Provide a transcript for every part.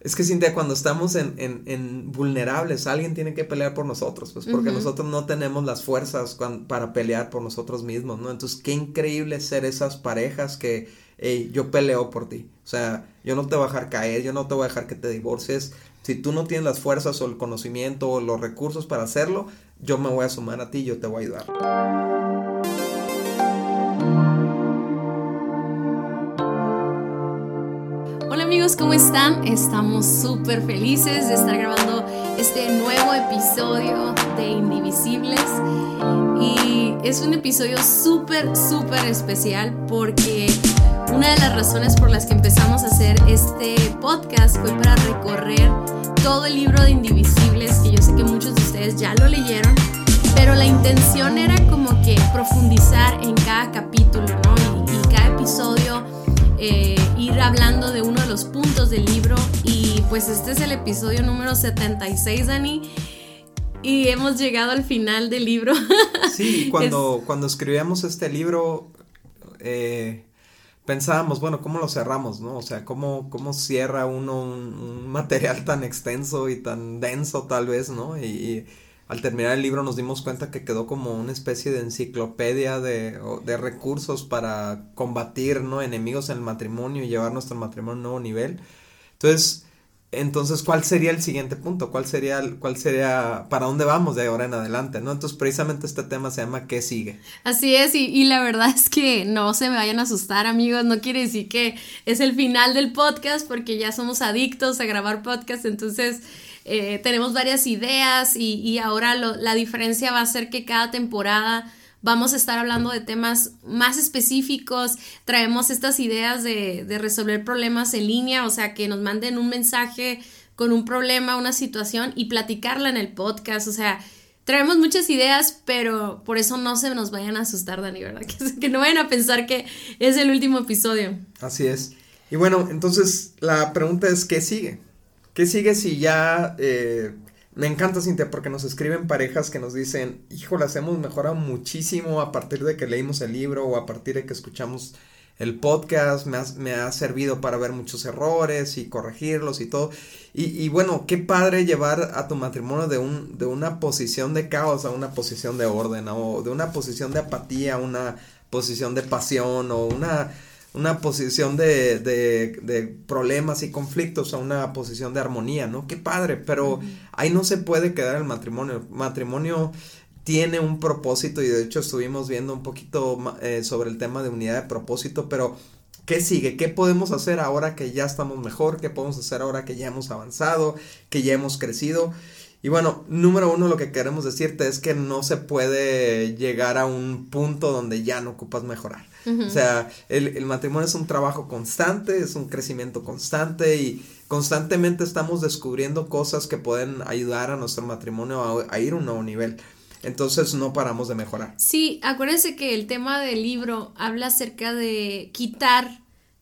Es que Cintia, cuando estamos en, en, en, vulnerables, alguien tiene que pelear por nosotros, pues porque nosotros no tenemos las fuerzas para pelear por nosotros mismos, ¿no? Entonces, qué increíble ser esas parejas que, hey, yo peleo por ti. O sea, yo no te voy a dejar caer, yo no te voy a dejar que te divorcies. Si tú no tienes las fuerzas o el conocimiento o los recursos para hacerlo, yo me voy a sumar a ti, yo te voy a ayudar. ¿Cómo están? Estamos súper felices de estar grabando este nuevo episodio de Indivisibles. Y es un episodio súper, súper especial porque una de las razones por las que empezamos a hacer este podcast fue para recorrer todo el libro de Indivisibles, que yo sé que muchos de ustedes ya lo leyeron, pero la intención era como que profundizar en cada capítulo, ¿no? Y cada episodio eh, ir hablando de uno de los puntos del libro y pues este es el episodio número 76, Dani. Y hemos llegado al final del libro. Sí, cuando, cuando escribíamos este libro, eh, pensábamos, bueno, ¿cómo lo cerramos, no? O sea, ¿cómo, cómo cierra uno un, material tan extenso y tan denso tal vez, no? y al terminar el libro nos dimos cuenta que quedó como una especie de enciclopedia de, de recursos para combatir ¿no? enemigos en el matrimonio y llevar nuestro matrimonio a un nuevo nivel. Entonces, entonces, ¿cuál sería el siguiente punto? ¿Cuál sería, cuál sería, para dónde vamos de ahora en adelante? ¿no? Entonces, precisamente este tema se llama ¿Qué sigue? Así es, y, y la verdad es que no se me vayan a asustar, amigos, no quiere decir que es el final del podcast, porque ya somos adictos a grabar podcast, entonces eh, tenemos varias ideas y, ahora la diferencia va a ser que cada temporada vamos a estar hablando de temas más específicos, traemos estas ideas de, resolver problemas en línea, o sea, que nos manden un mensaje con un problema, una situación y platicarla en el podcast, o sea, traemos muchas ideas, pero por eso no se nos vayan a asustar, Dani, ¿verdad? Que no vayan a pensar que es el último episodio. Así es. Y bueno, entonces la pregunta es, ¿qué sigue? ¿Qué sigue si ya... Eh, me encanta, Cintia, porque nos escriben parejas que nos dicen, las hemos mejorado muchísimo a partir de que leímos el libro o a partir de que escuchamos el podcast, me ha, me ha servido para ver muchos errores y corregirlos y todo. Y, y, bueno, qué padre llevar a tu matrimonio de, un, de una posición de caos a una posición de orden, o de una posición de apatía a una posición de pasión, o una una posición de, de, de, problemas y conflictos a una posición de armonía, ¿no? Qué padre, pero ahí no se puede quedar el matrimonio. Matrimonio tiene un propósito y de hecho estuvimos viendo un poquito eh, sobre el tema de unidad de propósito, pero ¿qué sigue? ¿Qué podemos hacer ahora que ya estamos mejor? ¿Qué podemos hacer ahora que ya hemos avanzado, que ya hemos crecido? Y bueno, número uno, lo que queremos decirte es que no se puede llegar a un punto donde ya no ocupas mejorar. O sea, el, matrimonio es un trabajo constante, es un crecimiento constante y constantemente estamos descubriendo cosas que pueden ayudar a nuestro matrimonio a, ir a un nuevo nivel. Entonces no paramos de mejorar. Sí, acuérdense que el tema del libro habla acerca de quitar,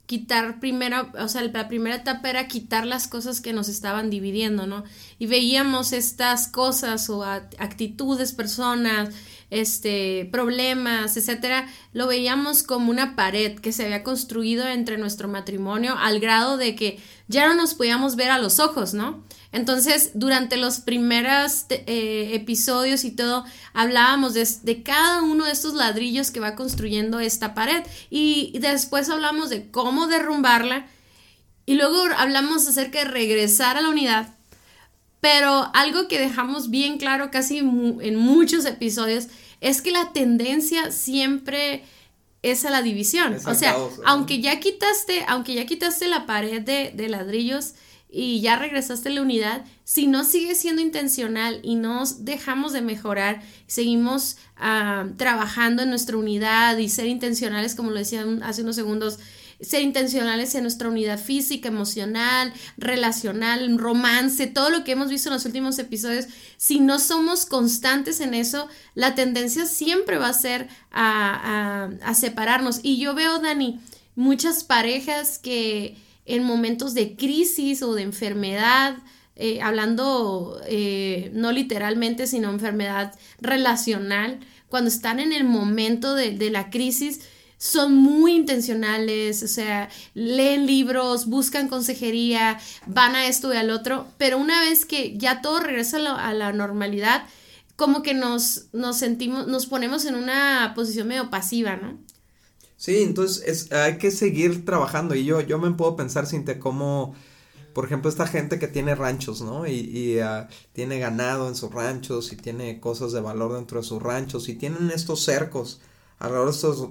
quitar primero, o sea, la primera etapa era quitar las cosas que nos estaban dividiendo, ¿no? Y veíamos estas cosas o actitudes, personas, este, problemas, etcétera, lo veíamos como una pared que se había construido entre nuestro matrimonio al grado de que ya no nos podíamos ver a los ojos, ¿no? Entonces, durante los primeros eh, episodios y todo, hablábamos de, cada uno de estos ladrillos que va construyendo esta pared. Y después hablamos de cómo derrumbarla. Y luego hablamos acerca de regresar a la unidad pero algo que dejamos bien claro casi en muchos episodios es que la tendencia siempre es a la división. o sea, aunque ya quitaste, aunque ya quitaste la pared de, ladrillos y ya regresaste a la unidad, si no sigue siendo intencional y no dejamos de mejorar, seguimos ah, trabajando en nuestra unidad y ser intencionales, como lo decía hace unos segundos, ser intencionales en nuestra unidad física, emocional, relacional, romance, todo lo que hemos visto en los últimos episodios, si no somos constantes en eso, la tendencia siempre va a ser a, separarnos. Y yo veo, Dani, muchas parejas que en momentos de crisis o de enfermedad, eh, hablando eh, no literalmente, sino enfermedad relacional, cuando están en el momento de, de la crisis, son muy intencionales, o sea, leen libros, buscan consejería, van a esto y al otro, pero una vez que ya todo regresa a la, normalidad, como que nos, nos sentimos, nos ponemos en una posición medio pasiva, ¿no? Sí, entonces es, hay que seguir trabajando y yo, yo me puedo pensar, Cintia, cómo, por ejemplo, esta gente que tiene ranchos, ¿no? Y, y ah, tiene ganado en sus ranchos y tiene cosas de valor dentro de sus ranchos y tienen estos cercos alrededor de estos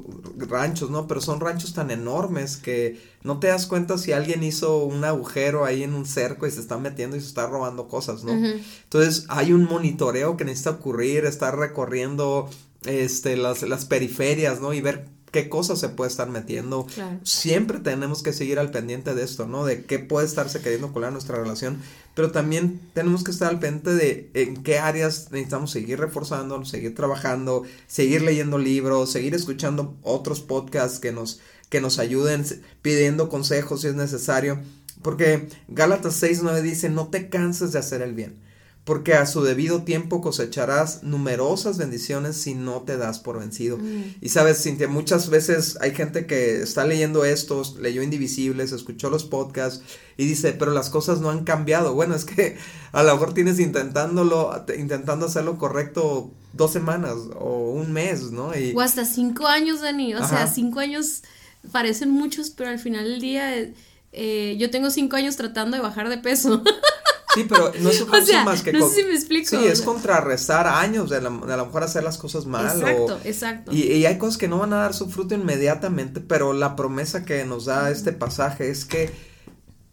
ranchos, ¿no? Pero son ranchos tan enormes que no te das cuenta si alguien hizo un agujero ahí en un cerco y se está metiendo y se está robando cosas, ¿no? Entonces hay un monitoreo que necesita ocurrir, estar recorriendo este las, las periferias, ¿no? Y ver qué cosas se puede estar metiendo. Siempre tenemos que seguir al pendiente de esto, ¿no? De qué puede estarse queriendo colar nuestra relación, pero también tenemos que estar al pendiente de en qué áreas necesitamos seguir reforzando, seguir trabajando, seguir leyendo libros, seguir escuchando otros podcasts que nos que nos ayuden pidiendo consejos si es necesario, porque Gálatas 6:9 dice, "No te canses de hacer el bien." Porque a su debido tiempo cosecharás numerosas bendiciones si no te das por vencido. Mm. Y sabes, Cintia, muchas veces hay gente que está leyendo estos, leyó Indivisibles, escuchó los podcasts y dice, pero las cosas no han cambiado. Bueno, es que a lo mejor tienes intentándolo, intentando hacerlo correcto dos semanas o un mes, ¿no? Y... O hasta cinco años, Dani. O sea, cinco años parecen muchos, pero al final del día eh, yo tengo cinco años tratando de bajar de peso. Sí, pero no es o sea, más que... No sé si me explico. Sí, es contrarrestar años de, a lo mejor hacer las cosas mal. Exacto, exacto. Y, y, hay cosas que no van a dar su fruto inmediatamente, pero la promesa que nos da este pasaje es que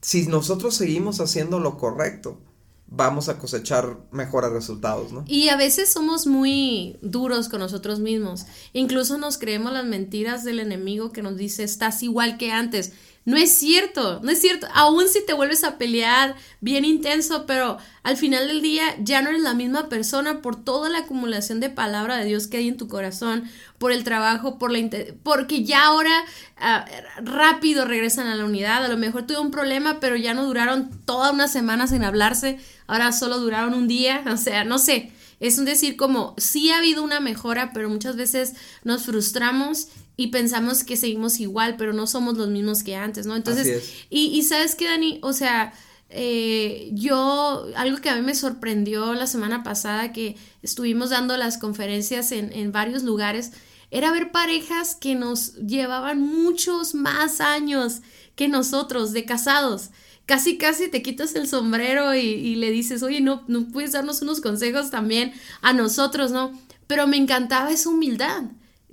si nosotros seguimos haciendo lo correcto, vamos a cosechar mejores resultados, ¿no? Y a veces somos muy duros con nosotros mismos. Incluso nos creemos las mentiras del enemigo que nos dice, estás igual que antes. No es cierto, no es cierto. Aún si te vuelves a pelear bien intenso, pero al final del día ya no eres la misma persona por toda la acumulación de palabra de Dios que hay en tu corazón, por el trabajo, por la porque ya ahora ah, rápido regresan a la unidad. A lo mejor tuve un problema, pero ya no duraron toda una semana sin hablarse, ahora solo duraron un día, o sea, no sé. Es un decir como, sí ha habido una mejora, pero muchas veces nos frustramos y pensamos que seguimos igual, pero no somos los mismos que antes, ¿no? Entonces, y, y sabes qué, Dani, o sea, eh, yo, algo que a mí me sorprendió la semana pasada, que estuvimos dando las conferencias en, en varios lugares, era ver parejas que nos llevaban muchos más años que nosotros de casados. Casi, casi te quitas el sombrero y, y le dices, oye, no, no puedes darnos unos consejos también a nosotros, ¿no? Pero me encantaba esa humildad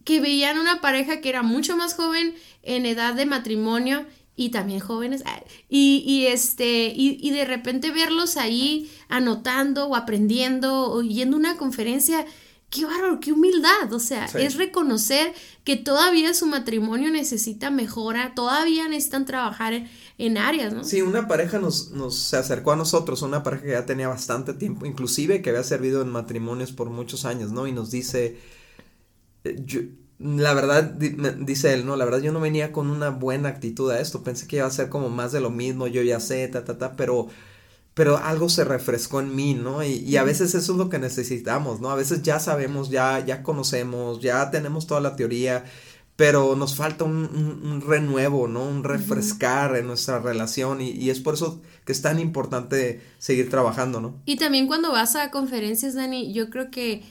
que veían una pareja que era mucho más joven en edad de matrimonio y también jóvenes y, y este y, y, de repente verlos ahí anotando o aprendiendo o yendo a una conferencia qué bárbaro qué humildad o sea es reconocer que todavía su matrimonio necesita mejora todavía necesitan trabajar en, en áreas no sí una pareja nos, nos se acercó a nosotros una pareja que ya tenía bastante tiempo inclusive que había servido en matrimonios por muchos años no y nos dice yo, la verdad, dice él, no, la verdad yo no venía con una buena actitud a esto, pensé que iba a ser como más de lo mismo, yo ya sé, ta, ta, ta, pero, pero algo se refrescó en mí, ¿no? Y, y, a veces eso es lo que necesitamos, ¿no? A veces ya sabemos, ya, ya conocemos, ya tenemos toda la teoría, pero nos falta un, renuevo, ¿no? Un refrescar en nuestra relación y, y, es por eso que es tan importante seguir trabajando, ¿no? Y también cuando vas a conferencias, Dani, yo creo que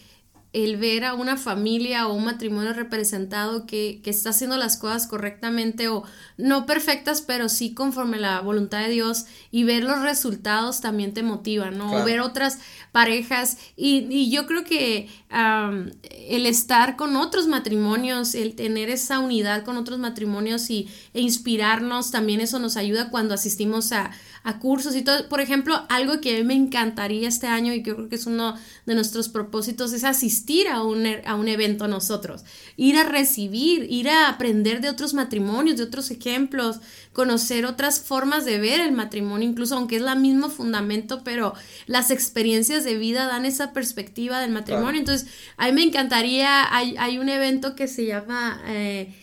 el ver a una familia o un matrimonio representado que, que, está haciendo las cosas correctamente o no perfectas, pero sí conforme la voluntad de Dios y ver los resultados también te motiva, ¿no? O ver otras parejas y, y yo creo que el estar con otros matrimonios, el tener esa unidad con otros matrimonios y, e inspirarnos, también eso nos ayuda cuando asistimos a, a cursos y todo. Por ejemplo, algo que a mí me encantaría este año y que yo creo que es uno de nuestros propósitos es asistir a un, a un evento nosotros, ir a recibir, ir a aprender de otros matrimonios, de otros ejemplos, conocer otras formas de ver el matrimonio, incluso aunque es la mismo fundamento, pero las experiencias de vida dan esa perspectiva del matrimonio. Entonces, a mí me encantaría, hay, hay un evento que se llama... Eh,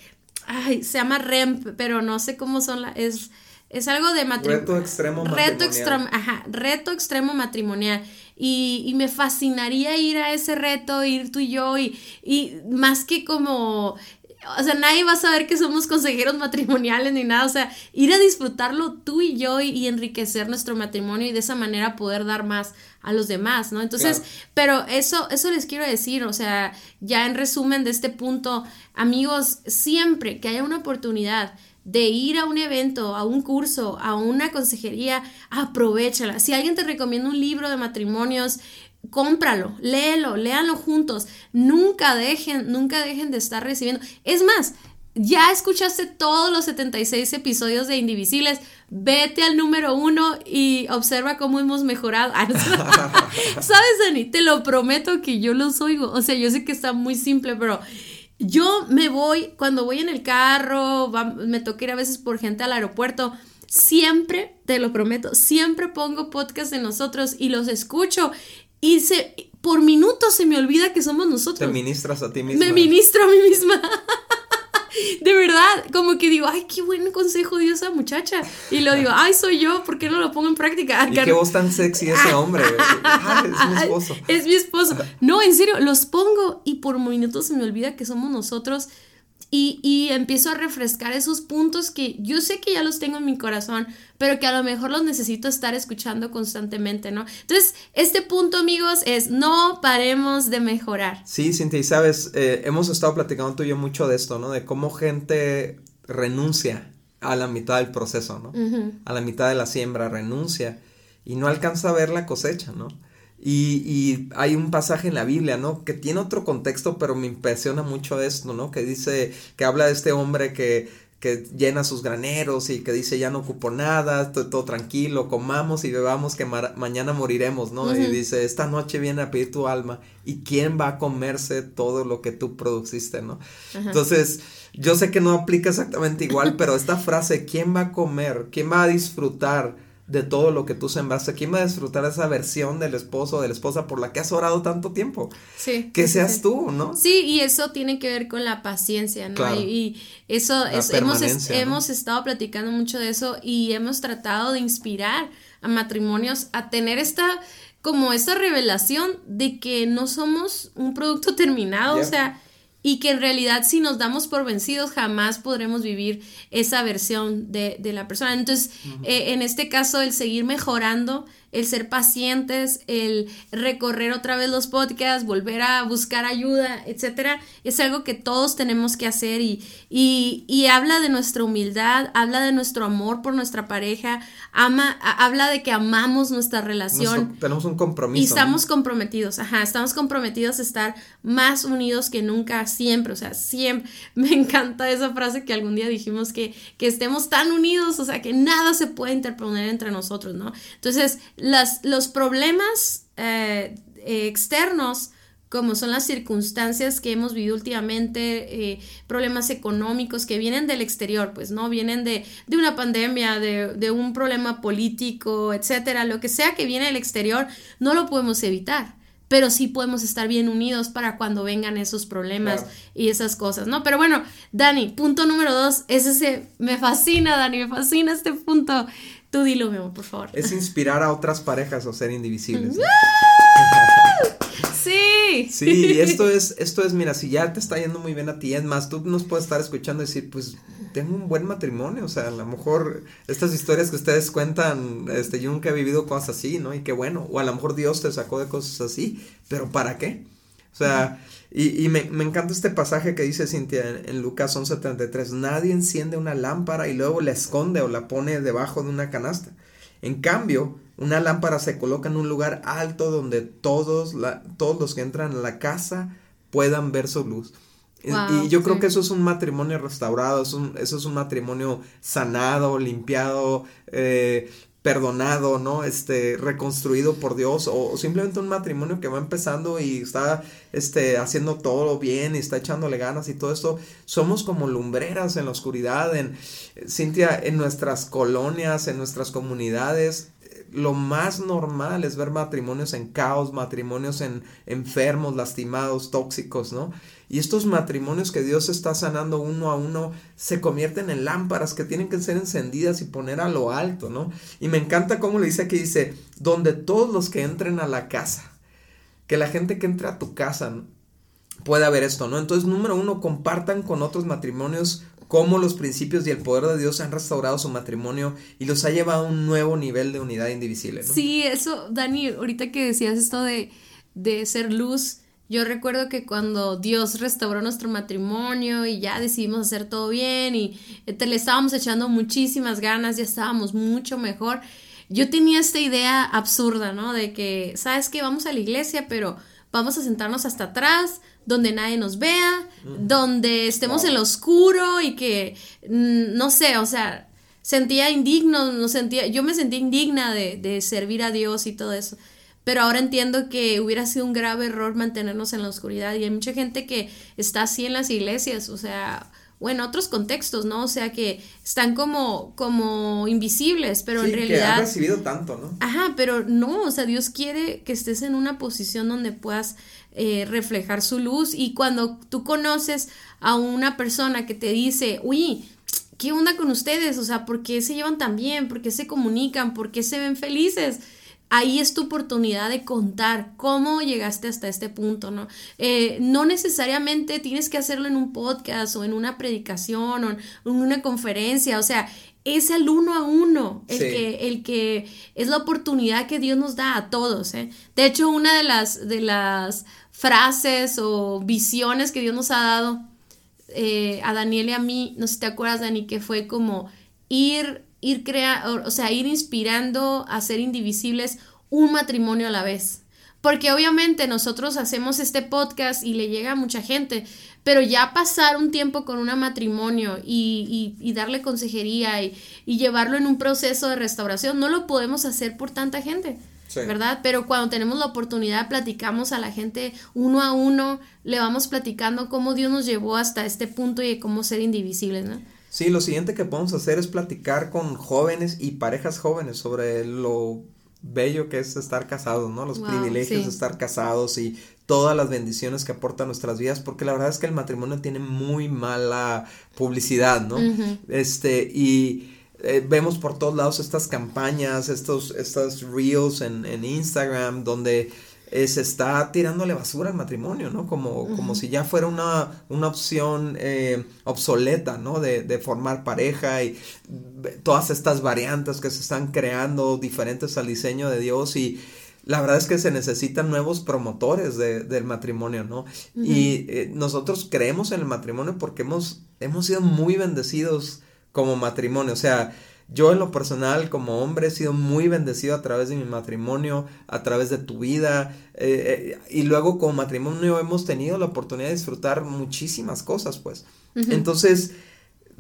ay, se llama REMP, pero no sé cómo son la, es es algo de matrimonio. Reto extremo matrimonial. Reto extremo, ajá, reto extremo matrimonial. Y, y, me fascinaría ir a ese reto, ir tú y yo, y, y más que como o sea, nadie va a saber que somos consejeros matrimoniales ni nada, o sea, ir a disfrutarlo tú y yo y, enriquecer nuestro matrimonio y de esa manera poder dar más a los demás, ¿no? Entonces, pero eso, eso les quiero decir, o sea, ya en resumen de este punto, amigos, siempre que haya una oportunidad de ir a un evento, a un curso, a una consejería, aprovechala. Si alguien te recomienda un libro de matrimonios, cómpralo, léelo, léanlo juntos. Nunca dejen, nunca dejen de estar recibiendo. Es más, ya escuchaste todos los 76 episodios de Indivisibles, vete al número uno y observa cómo hemos mejorado. ¿Sabes, Dani? Te lo prometo que yo los oigo. O sea, yo sé que está muy simple, pero yo me voy, cuando voy en el carro, me toca ir a veces por gente al aeropuerto. Siempre, te lo prometo, siempre pongo podcast de nosotros y los escucho y se, por minutos se me olvida que somos nosotros. Te ministras a ti misma. Me ministro a mí misma. de verdad, como que digo, ay, qué buen consejo dio esa muchacha. Y lo digo, ay, soy yo, ¿por qué no lo pongo en práctica? Y qué voz tan sexy ese hombre. es mi esposo. Es mi esposo. No, en serio, los pongo y por minutos se me olvida que somos nosotros y, empiezo a refrescar esos puntos que yo sé que ya los tengo en mi corazón, pero que a lo mejor los necesito estar escuchando constantemente, ¿no? Entonces, este punto, amigos, es no paremos de mejorar. Sí, Cintia, y sabes, eh, hemos estado platicando tú y yo mucho de esto, ¿no? De cómo gente renuncia a la mitad del proceso, ¿no? A la mitad de la siembra, renuncia y no alcanza a ver la cosecha, ¿no? Y, y, hay un pasaje en la Biblia, ¿no? Que tiene otro contexto, pero me impresiona mucho esto, ¿no? Que dice, que habla de este hombre que, que llena sus graneros y que dice, ya no ocupo nada, estoy todo tranquilo, comamos y bebamos que mañana moriremos, ¿no? Y dice, esta noche viene a pedir tu alma y quién va a comerse todo lo que tú produciste, ¿no? Entonces, yo sé que no aplica exactamente igual, pero esta frase, ¿quién va a comer? ¿Quién va a disfrutar? De todo lo que tú sembraste. ¿Quién va a disfrutar esa versión del esposo o de la esposa por la que has orado tanto tiempo? Sí. Que seas tú, ¿no? Sí, y eso tiene que ver con la paciencia, ¿no? Y, eso, hemos, hemos estado platicando mucho de eso y hemos tratado de inspirar a matrimonios a tener esta como esta revelación de que no somos un producto terminado, o sea, y que en realidad si nos damos por vencidos jamás podremos vivir esa versión de, la persona. Entonces, eh, en este caso, el seguir mejorando el ser pacientes, el recorrer otra vez los podcasts, volver a buscar ayuda, etcétera, es algo que todos tenemos que hacer y, y, habla de nuestra humildad, habla de nuestro amor por nuestra pareja, ama, habla de que amamos nuestra relación. tenemos un compromiso. Y estamos comprometidos, ajá, estamos comprometidos a estar más unidos que nunca, siempre, o sea, siempre. Me encanta esa frase que algún día dijimos que, que estemos tan unidos, o sea, que nada se puede interponer entre nosotros, ¿no? Entonces, las, los problemas eh, externos, como son las circunstancias que hemos vivido últimamente, eh, problemas económicos que vienen del exterior, pues, ¿no? Vienen de, de una pandemia, de, de, un problema político, etcétera, lo que sea que viene del exterior, no lo podemos evitar. Pero sí podemos estar bien unidos para cuando vengan esos problemas y esas cosas, ¿no? Pero bueno, Dani, punto número dos, ese me fascina, Dani, me fascina este punto. Tú dilo, mi por favor. Es inspirar a otras parejas o ser indivisibles. Sí. Sí, esto es, esto es, mira, si ya te está yendo muy bien a ti, es más, tú nos puedes estar escuchando y decir, pues, tengo un buen matrimonio, o sea, a lo mejor estas historias que ustedes cuentan, este, yo nunca he vivido cosas así, ¿no? Y qué bueno, o a lo mejor Dios te sacó de cosas así, pero ¿para qué? O sea, y, y me, me, encanta este pasaje que dice Cintia en, en Lucas 11:33, nadie enciende una lámpara y luego la esconde o la pone debajo de una canasta. En cambio, una lámpara se coloca en un lugar alto donde todos, la, todos los que entran a la casa puedan ver su luz. y yo creo que eso es un matrimonio restaurado, es un, eso es un matrimonio sanado, limpiado, eh, perdonado, ¿no? Este, reconstruido por Dios o, simplemente un matrimonio que va empezando y está, este, haciendo todo bien y está echándole ganas y todo esto. Somos como lumbreras en la oscuridad, en, Cintia, en nuestras colonias, en nuestras comunidades, lo más normal es ver matrimonios en caos, matrimonios en enfermos, lastimados, tóxicos, ¿no? Y estos matrimonios que Dios está sanando uno a uno se convierten en lámparas que tienen que ser encendidas y poner a lo alto, ¿no? Y me encanta cómo le dice aquí, dice, donde todos los que entren a la casa, que la gente que entre a tu casa, puede haber esto, ¿no? Entonces, número uno, compartan con otros matrimonios cómo los principios y el poder de Dios han restaurado su matrimonio y los ha llevado a un nuevo nivel de unidad indivisible. ¿no? Sí, eso, Dani, ahorita que decías esto de, de ser luz, yo recuerdo que cuando Dios restauró nuestro matrimonio y ya decidimos hacer todo bien y te le estábamos echando muchísimas ganas, ya estábamos mucho mejor. Yo tenía esta idea absurda, ¿no? De que, ¿sabes qué? Vamos a la iglesia, pero vamos a sentarnos hasta atrás, donde nadie nos vea, donde estemos en lo oscuro y que, mm, no sé, o sea, sentía indigno, no sentía, yo me sentí indigna de, de servir a Dios y todo eso. Pero ahora entiendo que hubiera sido un grave error mantenernos en la oscuridad y hay mucha gente que está así en las iglesias, o sea, o en otros contextos, ¿no? O sea, que están como, como invisibles, pero en realidad... Que han recibido tanto, ¿no? Ajá, pero no, o sea, Dios quiere que estés en una posición donde puedas eh, reflejar su luz y cuando tú conoces a una persona que te dice, uy, ¿qué onda con ustedes? O sea, ¿por qué se llevan tan bien? ¿Por qué se comunican? ¿Por qué se ven felices? ahí es tu oportunidad de contar cómo llegaste hasta este punto, ¿no? Eh, no necesariamente tienes que hacerlo en un podcast o en una predicación o en una conferencia, o sea, es el uno a uno el, que, el que es la oportunidad que Dios nos da a todos. ¿eh? De hecho, una de las, de las frases o visiones que Dios nos ha dado eh, a Daniel y a mí, no sé si te acuerdas, Dani, que fue como ir ir crea, o sea, ir inspirando a ser indivisibles un matrimonio a la vez. Porque obviamente nosotros hacemos este podcast y le llega a mucha gente, pero ya pasar un tiempo con un matrimonio y, y, darle consejería y, y, llevarlo en un proceso de restauración, no lo podemos hacer por tanta gente, ¿verdad? Pero cuando tenemos la oportunidad, platicamos a la gente uno a uno, le vamos platicando cómo Dios nos llevó hasta este punto y cómo ser indivisibles, ¿no? Sí, lo siguiente que podemos hacer es platicar con jóvenes y parejas jóvenes sobre lo bello que es estar casados, ¿no? Los privilegios de estar casados y todas las bendiciones que aporta nuestras vidas, porque la verdad es que el matrimonio tiene muy mala publicidad, ¿no? Este, y eh, vemos por todos lados estas campañas, estos, estas reels en, en Instagram, donde eh, se está tirándole basura al matrimonio, ¿no? Como, como si ya fuera una, una opción eh, obsoleta, ¿no? De, de, formar pareja y todas estas variantes que se están creando diferentes al diseño de Dios y la verdad es que se necesitan nuevos promotores de, del matrimonio, ¿no? Y eh, nosotros creemos en el matrimonio porque hemos, hemos sido muy bendecidos como matrimonio, o sea, yo en lo personal como hombre he sido muy bendecido a través de mi matrimonio, a través de tu vida eh, eh, y luego como matrimonio hemos tenido la oportunidad de disfrutar muchísimas cosas pues. Entonces,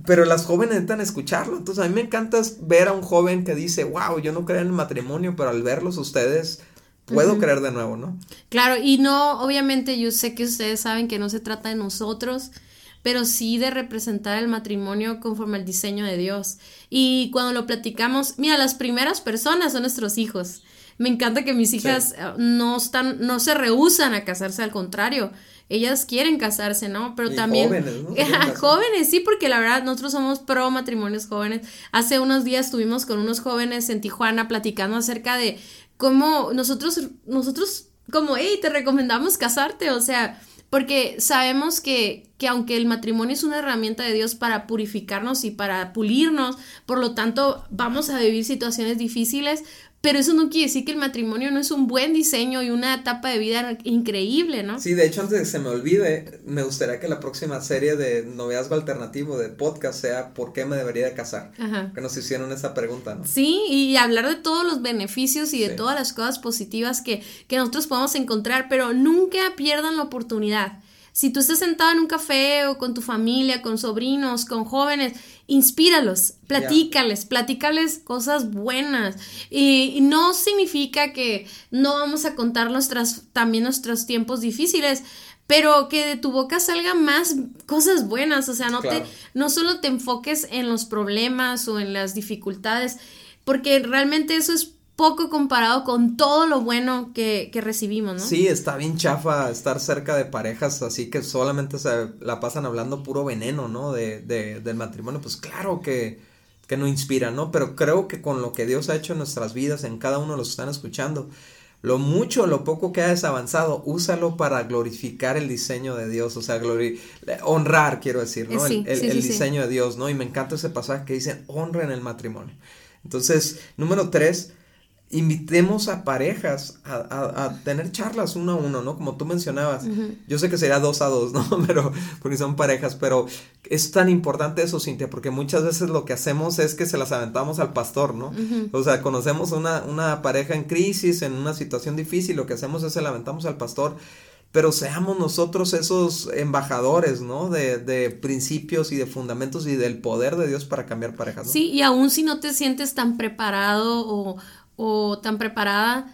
pero las jóvenes necesitan escucharlo. Entonces a mí me encanta ver a un joven que dice, wow, yo no creo en el matrimonio, pero al verlos ustedes puedo creer de nuevo, ¿no? Claro, y no, obviamente yo sé que ustedes saben que no se trata de nosotros, pero sí de representar el matrimonio conforme al diseño de Dios. Y cuando lo platicamos, mira, las primeras personas son nuestros hijos. Me encanta que mis hijas eh, no están, no se rehusan a casarse, al contrario, ellas quieren casarse, ¿no? Pero también jóvenes, ¿no? jóvenes, sí, porque la verdad nosotros somos pro matrimonios jóvenes. Hace unos días estuvimos con unos jóvenes en Tijuana platicando acerca de cómo nosotros nosotros como, hey, te recomendamos casarte, o sea, porque sabemos que, que aunque el matrimonio es una herramienta de Dios para purificarnos y para pulirnos, por lo tanto vamos a vivir situaciones difíciles, pero eso no quiere decir que el matrimonio no es un buen diseño y una etapa de vida increíble, ¿no? Sí, de hecho, antes de que se me olvide, me gustaría que la próxima serie de noviazgo alternativo de podcast sea ¿Por qué me debería de casar? Que nos hicieron esa pregunta, ¿no? Sí, y hablar de todos los beneficios y de todas las cosas positivas que, que nosotros podemos encontrar, pero nunca pierdan la oportunidad si tú estás sentado en un café o con tu familia, con sobrinos, con jóvenes, inspíralos, platícales, platícales cosas buenas. Y, no significa que no vamos a contar nuestras, también nuestros tiempos difíciles, pero que de tu boca salgan más cosas buenas, o sea, no te no solo te enfoques en los problemas o en las dificultades, porque realmente eso es poco comparado con todo lo bueno que, que, recibimos, ¿no? Sí, está bien chafa estar cerca de parejas así que solamente se la pasan hablando puro veneno, ¿no? De, de, del matrimonio, pues claro que, que no inspira, ¿no? Pero creo que con lo que Dios ha hecho en nuestras vidas, en cada uno de los que están escuchando, lo mucho lo poco que hayas avanzado, úsalo para glorificar el diseño de Dios, o sea, honrar, quiero decir, ¿no? el, diseño de Dios, ¿no? Y me encanta ese pasaje que dice, honra en el matrimonio. Entonces, número tres, invitemos a parejas a, tener charlas uno a uno, ¿no? Como tú mencionabas. Yo sé que sería dos a dos, ¿no? Pero, porque son parejas, pero es tan importante eso, Cintia, porque muchas veces lo que hacemos es que se las aventamos al pastor, ¿no? O sea, conocemos una, una pareja en crisis, en una situación difícil, lo que hacemos es se la aventamos al pastor pero seamos nosotros esos embajadores, ¿no? De, de, principios y de fundamentos y del poder de Dios para cambiar parejas. Sí, y aún si no te sientes tan preparado o, o tan preparada,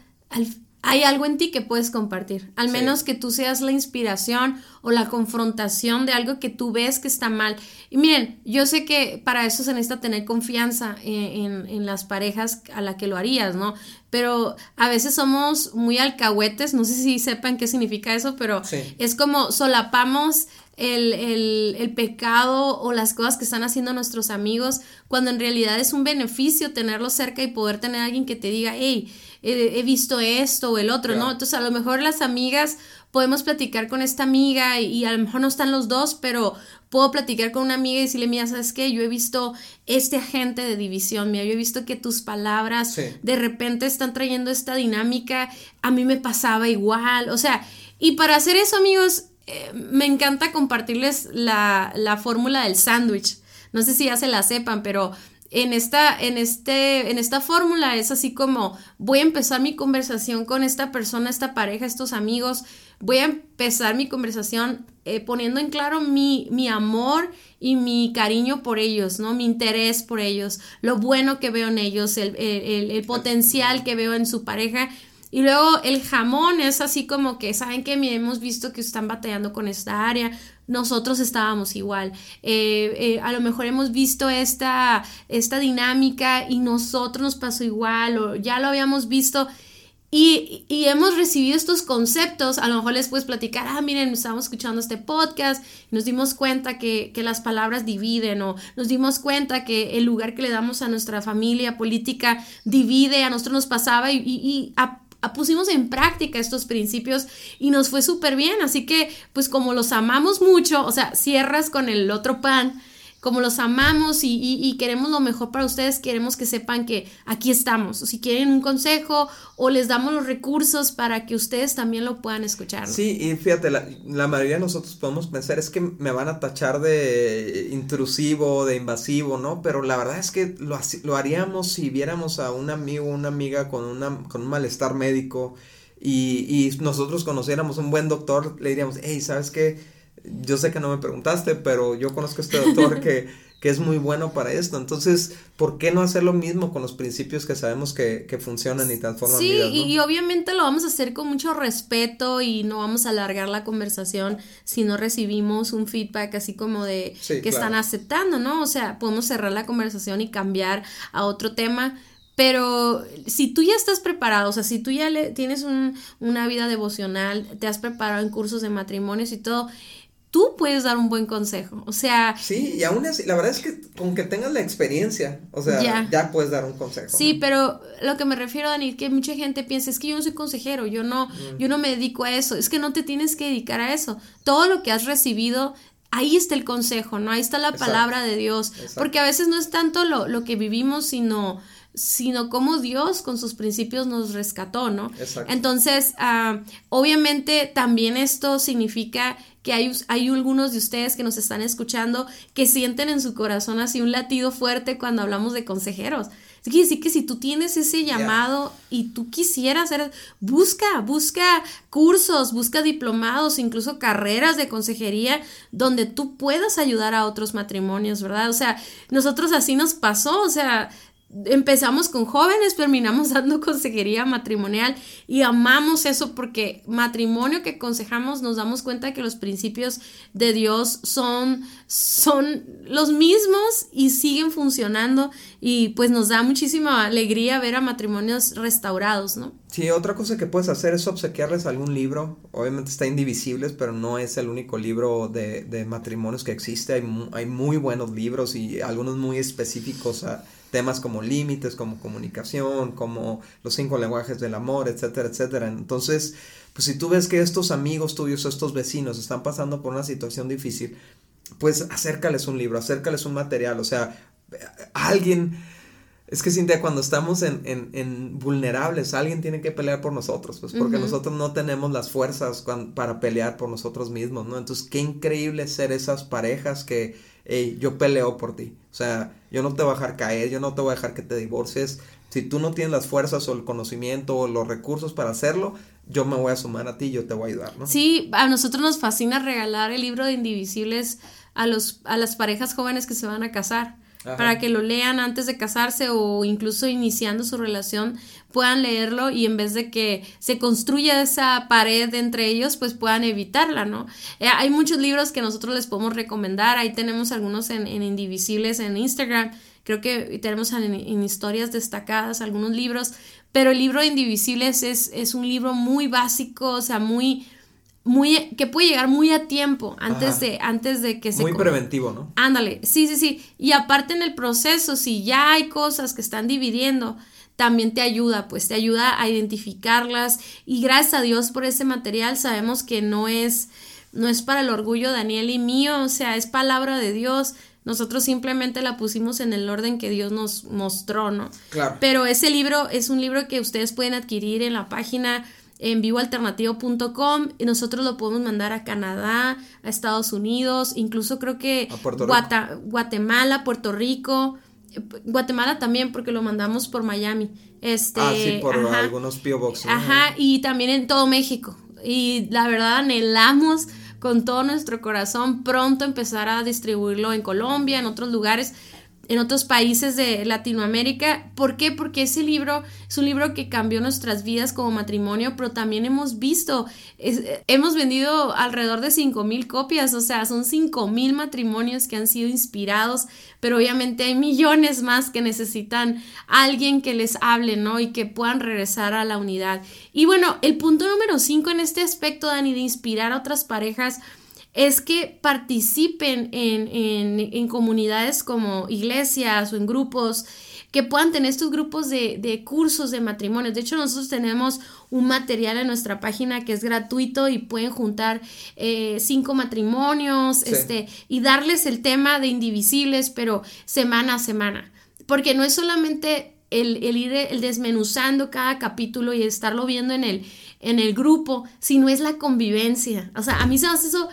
hay algo en ti que puedes compartir. Al menos que tú seas la inspiración o la confrontación de algo que tú ves que está mal. Y miren, yo sé que para eso se necesita tener confianza en, las parejas a la que lo harías, ¿no? Pero a veces somos muy alcahuetes, no sé si sepan qué significa eso, pero es como solapamos el, el, el, pecado o las cosas que están haciendo nuestros amigos, cuando en realidad es un beneficio tenerlos cerca y poder tener a alguien que te diga, hey, he, visto esto o el otro, ¿no? Entonces a lo mejor las amigas podemos platicar con esta amiga y, a lo mejor no están los dos, pero puedo platicar con una amiga y decirle, mira, ¿sabes qué? Yo he visto este agente de división, mira, yo he visto que tus palabras de repente están trayendo esta dinámica, a mí me pasaba igual, o sea, y para hacer eso, amigos, eh, me encanta compartirles la, la fórmula del sándwich. No sé si ya se la sepan, pero en esta, en este, en esta fórmula es así como voy a empezar mi conversación con esta persona, esta pareja, estos amigos. Voy a empezar mi conversación eh, poniendo en claro mi, mi amor y mi cariño por ellos, ¿no? Mi interés por ellos, lo bueno que veo en ellos, el, el, el potencial que veo en su pareja y luego el jamón es así como que, ¿saben que Hemos visto que están batallando con esta área. Nosotros estábamos igual. Eh, eh, a lo mejor hemos visto esta, esta dinámica y nosotros nos pasó igual o ya lo habíamos visto. Y, y, hemos recibido estos conceptos, a lo mejor les puedes platicar, ah, miren, estábamos escuchando este podcast, y nos dimos cuenta que, que, las palabras dividen o nos dimos cuenta que el lugar que le damos a nuestra familia política divide, a nosotros nos pasaba y, y, y a, pusimos en práctica estos principios y nos fue súper bien. Así que, pues como los amamos mucho, o sea, cierras con el otro pan, como los amamos y, queremos lo mejor para ustedes, queremos que sepan que aquí estamos. O si quieren un consejo o les damos los recursos para que ustedes también lo puedan escuchar. Sí, y fíjate, la, mayoría de nosotros podemos pensar es que me van a tachar de intrusivo, de invasivo, ¿no? Pero la verdad es que lo, lo haríamos si viéramos a un amigo, una amiga con, una, con un malestar médico y, y nosotros conociéramos un buen doctor, le diríamos, hey, ¿sabes qué? Yo sé que no me preguntaste, pero yo conozco a este doctor que, que es muy bueno para esto. Entonces, ¿por qué no hacer lo mismo con los principios que sabemos que, que funcionan y transforman sí, vidas? Sí, y obviamente lo vamos a hacer con mucho respeto y no vamos a alargar la conversación si no recibimos un feedback así como de que están aceptando, ¿no? O sea, podemos cerrar la conversación y cambiar a otro tema. Pero si tú ya estás preparado, o sea, si tú ya le, tienes un, una vida devocional, te has preparado en cursos de matrimonios y todo, tú puedes dar un buen consejo. O sea. Sí, y aún así, la verdad es que con que tengas la experiencia, o sea, ya, puedes dar un consejo. Sí, pero lo que me refiero, Dani, que mucha gente piensa, es que yo no soy consejero, yo no, yo no me dedico a eso. Es que no te tienes que dedicar a eso. Todo lo que has recibido ahí está el consejo, ¿no? Ahí está la palabra de Dios. Porque a veces no es tanto lo, lo que vivimos, sino sino cómo Dios con sus principios nos rescató, ¿no? Exacto. Entonces, ah, obviamente también esto significa que hay, hay algunos de ustedes que nos están escuchando que sienten en su corazón así un latido fuerte cuando hablamos de consejeros. Quiere decir que si tú tienes ese llamado y tú quisieras hacer, busca, busca cursos, busca diplomados, incluso carreras de consejería donde tú puedas ayudar a otros matrimonios, ¿verdad? O sea, nosotros así nos pasó, o sea, empezamos con jóvenes, terminamos dando consejería matrimonial y amamos eso porque matrimonio que aconsejamos nos damos cuenta que los principios de Dios son, son los mismos y siguen funcionando y pues nos da muchísima alegría ver a matrimonios restaurados, ¿no? Sí, otra cosa que puedes hacer es obsequiarles algún libro. Obviamente está Indivisibles, pero no es el único libro de, de matrimonios que existe. Hay, hay muy buenos libros y algunos muy específicos a temas como límites, como comunicación, como los cinco lenguajes del amor, etcétera, etcétera. Entonces, pues si tú ves que estos amigos tuyos, estos vecinos están pasando por una situación difícil, pues acércales un libro, acércales un material, o sea, alguien es que Cintia, cuando estamos en, en, en, vulnerables, alguien tiene que pelear por nosotros, pues porque nosotros no tenemos las fuerzas para pelear por nosotros mismos, ¿no? Entonces, qué increíble ser esas parejas que, hey, yo peleo por ti. O sea, yo no te voy a dejar caer, yo no te voy a dejar que te divorcies. Si tú no tienes las fuerzas o el conocimiento o los recursos para hacerlo, yo me voy a sumar a ti, yo te voy a ayudar, ¿no? Sí, a nosotros nos fascina regalar el libro de Indivisibles a los a las parejas jóvenes que se van a casar para que lo lean antes de casarse o incluso iniciando su relación puedan leerlo y en vez de que se construya esa pared entre ellos pues puedan evitarla, ¿no? Eh, hay muchos libros que nosotros les podemos recomendar, ahí tenemos algunos en, Indivisibles en Instagram, creo que tenemos en, historias destacadas algunos libros, pero el libro de Indivisibles es, es un libro muy básico, o sea, muy muy que puede llegar muy a tiempo antes de antes de que se muy preventivo no ándale sí sí sí. Y aparte en el proceso si ya hay cosas que están dividiendo también te ayuda pues te ayuda a identificarlas. Y gracias a Dios por ese material sabemos que no es no es para el orgullo Daniel y mío o sea es palabra de Dios. Nosotros simplemente la pusimos en el orden que Dios nos mostró, ¿no? Claro. Pero ese libro es un libro que ustedes pueden adquirir en la página en vivoalternativo.com y nosotros lo podemos mandar a Canadá, a Estados Unidos, incluso creo que Guatemala, Puerto Rico, Guatemala también porque lo mandamos por Miami. Este, ah, sí, por algunos P.O. Box. Ajá, y también en todo México. Y la verdad anhelamos con todo nuestro corazón pronto empezar a distribuirlo en Colombia, en otros lugares en otros países de Latinoamérica. ¿Por qué? Porque ese libro es un libro que cambió nuestras vidas como matrimonio, pero también hemos visto, hemos vendido alrededor de 5 mil copias, o sea, son 5 mil matrimonios que han sido inspirados, pero obviamente hay millones más que necesitan alguien que les hable, ¿no? Y que puedan regresar a la unidad. Y bueno, el punto número 5 en este aspecto, Dani, de inspirar a otras parejas, es que participen en, comunidades como iglesias o en grupos, que puedan tener estos grupos de, cursos de matrimonios. De hecho, nosotros tenemos un material en nuestra página que es gratuito y pueden juntar eh, cinco matrimonios este, y darles el tema de indivisibles, pero semana a semana. Porque no es solamente el, el, ir el desmenuzando cada capítulo y estarlo viendo en el, en el grupo, sino es la convivencia. O sea, a mí se me hace eso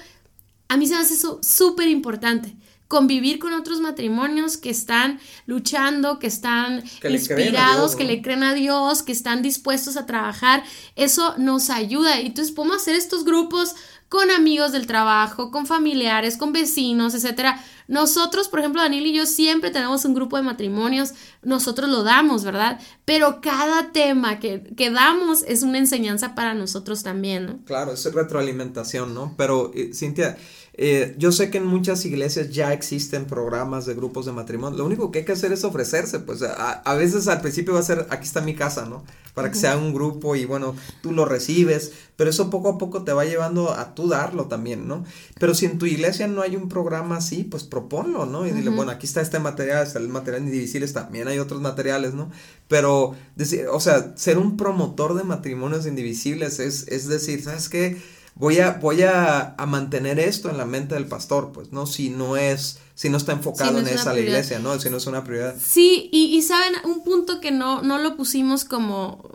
a mí se me hace eso súper importante. Convivir con otros matrimonios que están luchando, que están inspirados, que le creen a Dios, que están dispuestos a trabajar, eso nos ayuda. Y entonces podemos hacer estos grupos con amigos del trabajo, con familiares, con vecinos, etcétera. Nosotros, por ejemplo, Daniel y yo siempre tenemos un grupo de matrimonios, nosotros lo damos, ¿verdad? Pero cada tema que, que damos es una enseñanza para nosotros también, ¿no? Claro, es retroalimentación, ¿no? Pero, eh, Cintia, eh, yo sé que en muchas iglesias ya existen programas de grupos de matrimonio. Lo único que hay que hacer es ofrecerse. Pues a, veces al principio va a ser, aquí está mi casa, ¿no? Para que sea un grupo y bueno, tú lo recibes. Pero eso poco a poco te va llevando a tú darlo también, ¿no? Pero si en tu iglesia no hay un programa así, pues proponlo, ¿no? Y dile, bueno, aquí está este material, está el material indivisibles, también hay otros materiales, ¿no? Pero, decir, o sea, ser un promotor de matrimonios indivisibles es, es decir, ¿sabes qué? Voy a, voy a, mantener esto en la mente del pastor, pues, ¿no? Si no es, si no está enfocado en esa la iglesia, ¿no? Si no es una prioridad. Sí, y, y saben, un punto que no, no lo pusimos como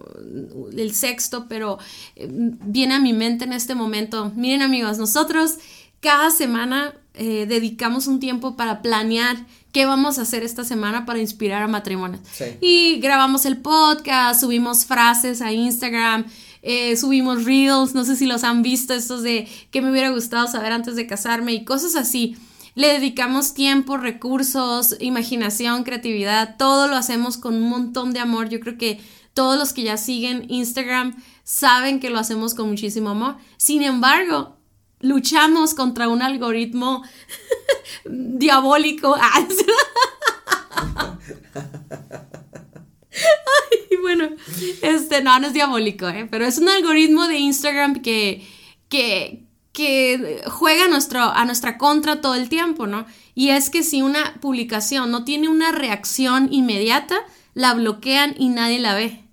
el sexto, pero eh, viene a mi mente en este momento. Miren amigos, nosotros cada semana eh, dedicamos un tiempo para planear qué vamos a hacer esta semana para inspirar a matrimonios. Y grabamos el podcast, subimos frases a Instagram, eh, subimos reels, no sé si los han visto, estos de que me hubiera gustado saber antes de casarme y cosas así. Le dedicamos tiempo, recursos, imaginación, creatividad, todo lo hacemos con un montón de amor. Yo creo que todos los que ya siguen Instagram saben que lo hacemos con muchísimo amor. Sin embargo, luchamos contra un algoritmo diabólico. Ay, bueno, este, no, no es diabólico, ¿eh? pero es un algoritmo de Instagram que, que, que juega a, nuestro, a nuestra contra todo el tiempo, ¿no? Y es que si una publicación no tiene una reacción inmediata, la bloquean y nadie la ve.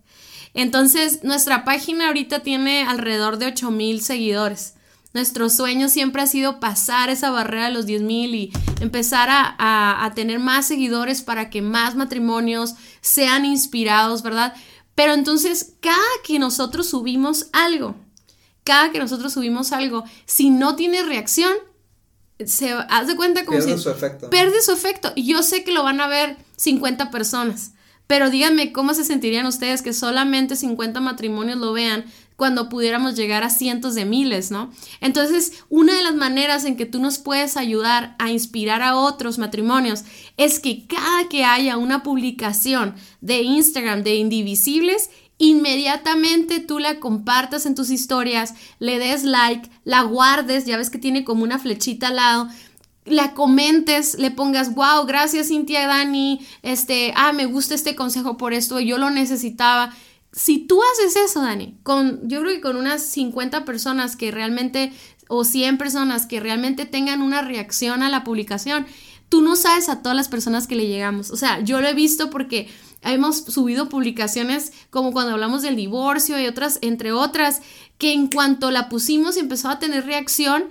Entonces, nuestra página ahorita tiene alrededor de 8000 seguidores. Nuestro sueño siempre ha sido pasar esa barrera de los 10.000 y empezar a, a, tener más seguidores para que más matrimonios sean inspirados, ¿verdad? Pero entonces, cada que nosotros subimos algo, cada que nosotros subimos algo, si no tiene reacción, se haz de cuenta como pierde su efecto. Pierde su efecto. Y yo sé que lo van a ver 50 personas. Pero díganme cómo se sentirían ustedes que solamente 50 matrimonios lo vean cuando pudiéramos llegar a cientos de miles, ¿no? Entonces, una de las maneras en que tú nos puedes ayudar a inspirar a otros matrimonios es que cada que haya una publicación de Instagram de Indivisibles, inmediatamente tú la compartas en tus historias, le des like, la guardes, ya ves que tiene como una flechita al lado, la comentes, le pongas, wow, gracias Cintia Dani, este, ah, me gusta este consejo por esto, yo lo necesitaba. Si tú haces eso, Dani, con, yo creo que con unas 50 personas que realmente, o 100 personas que realmente tengan una reacción a la publicación, tú no sabes a todas las personas que le llegamos. O sea, yo lo he visto porque hemos subido publicaciones como cuando hablamos del divorcio y otras, entre otras, que en cuanto la pusimos empezó a tener reacción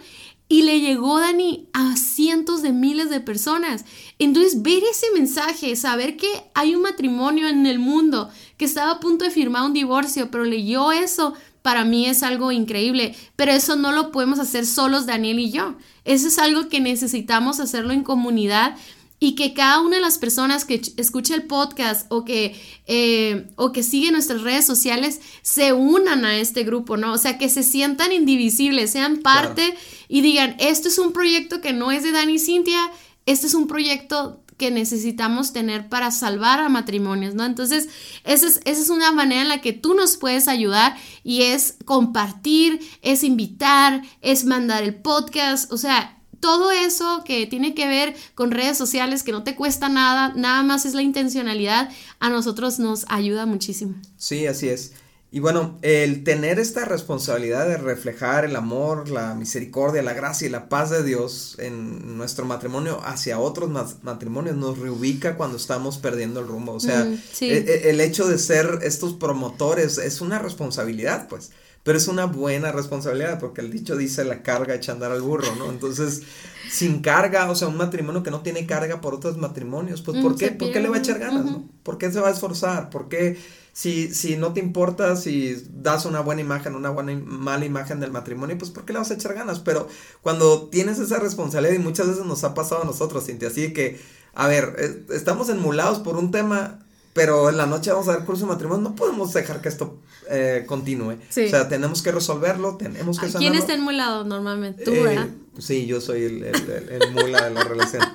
y le llegó Dani a cientos de miles de personas. Entonces, ver ese mensaje, saber que hay un matrimonio en el mundo que estaba a punto de firmar un divorcio, pero leyó eso, para mí es algo increíble. Pero eso no lo podemos hacer solos Daniel y yo. Eso es algo que necesitamos hacerlo en comunidad y que cada una de las personas que escuche el podcast o que, eh, o que sigue nuestras redes sociales se unan a este grupo, ¿no? O sea, que se sientan indivisibles, sean parte y digan, esto es un proyecto que no es de Dani y Cintia, este es un proyecto que necesitamos tener para salvar a matrimonios, ¿no? Entonces, esa es, esa es una manera en la que tú nos puedes ayudar y es compartir, es invitar, es mandar el podcast, o sea, todo eso que tiene que ver con redes sociales, que no te cuesta nada, nada más es la intencionalidad, a nosotros nos ayuda muchísimo. Sí, así es. Y bueno, el tener esta responsabilidad de reflejar el amor, la misericordia, la gracia y la paz de Dios en nuestro matrimonio hacia otros matrimonios nos reubica cuando estamos perdiendo el rumbo. O sea, e, e, el hecho de ser estos promotores es una responsabilidad, pues pero es una buena responsabilidad porque el dicho dice la carga echa a andar al burro, ¿no? Entonces, sin carga, o sea, un matrimonio que no tiene carga por otros matrimonios, pues ¿por mm, qué? ¿Por qué le va a echar ganas, no? ¿Por qué se va a esforzar? ¿Por qué si, si no te importa si das una buena imagen, una buena mala imagen del matrimonio, pues ¿por qué le vas a echar ganas? Pero cuando tienes esa responsabilidad y muchas veces nos ha pasado a nosotros, Cintia, así que, a ver, eh, estamos enmulados por un tema pero en la noche vamos a dar curso de matrimonio, no podemos dejar que esto eh, continúe. O sea, tenemos que resolverlo, tenemos que sanarlo. ¿Quién está en lado normalmente? ¿Tú, eh, Sí, yo soy el, el, mula de la relación.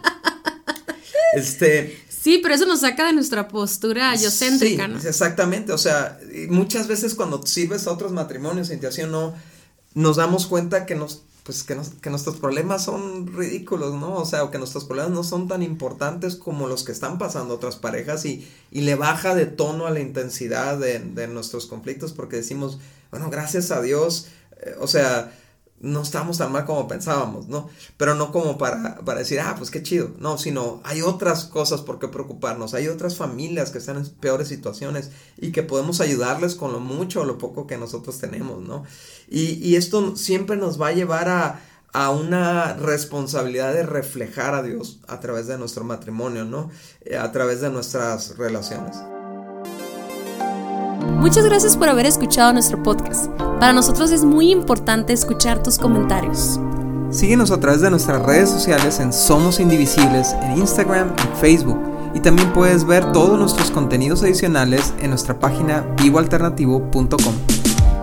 Este. Sí, pero eso nos saca de nuestra postura yocéntrica, sí, Exactamente, o sea, muchas veces cuando sirves a otros matrimonios, intención no, nos damos cuenta que nos pues que, que, nuestros problemas son ridículos, ¿no? O sea, que nuestros problemas no son tan importantes como los que están pasando otras parejas y, y le baja de tono a la intensidad de, de nuestros conflictos porque decimos, bueno, gracias a Dios, eh, o sea, no estamos tan mal como pensábamos, ¿no? Pero no como para, para decir, ah, pues qué chido, no, sino hay otras cosas por qué preocuparnos, hay otras familias que están en peores situaciones y que podemos ayudarles con lo mucho o lo poco que nosotros tenemos, ¿no? Y, y esto siempre nos va a llevar a, a una responsabilidad de reflejar a Dios a través de nuestro matrimonio, ¿no? Eh, a través de nuestras relaciones. Muchas gracias por haber escuchado nuestro podcast. Para nosotros es muy importante escuchar tus comentarios. Síguenos a través de nuestras redes sociales en Somos Indivisibles, en Instagram y Facebook. Y también puedes ver todos nuestros contenidos adicionales en nuestra página vivoalternativo.com.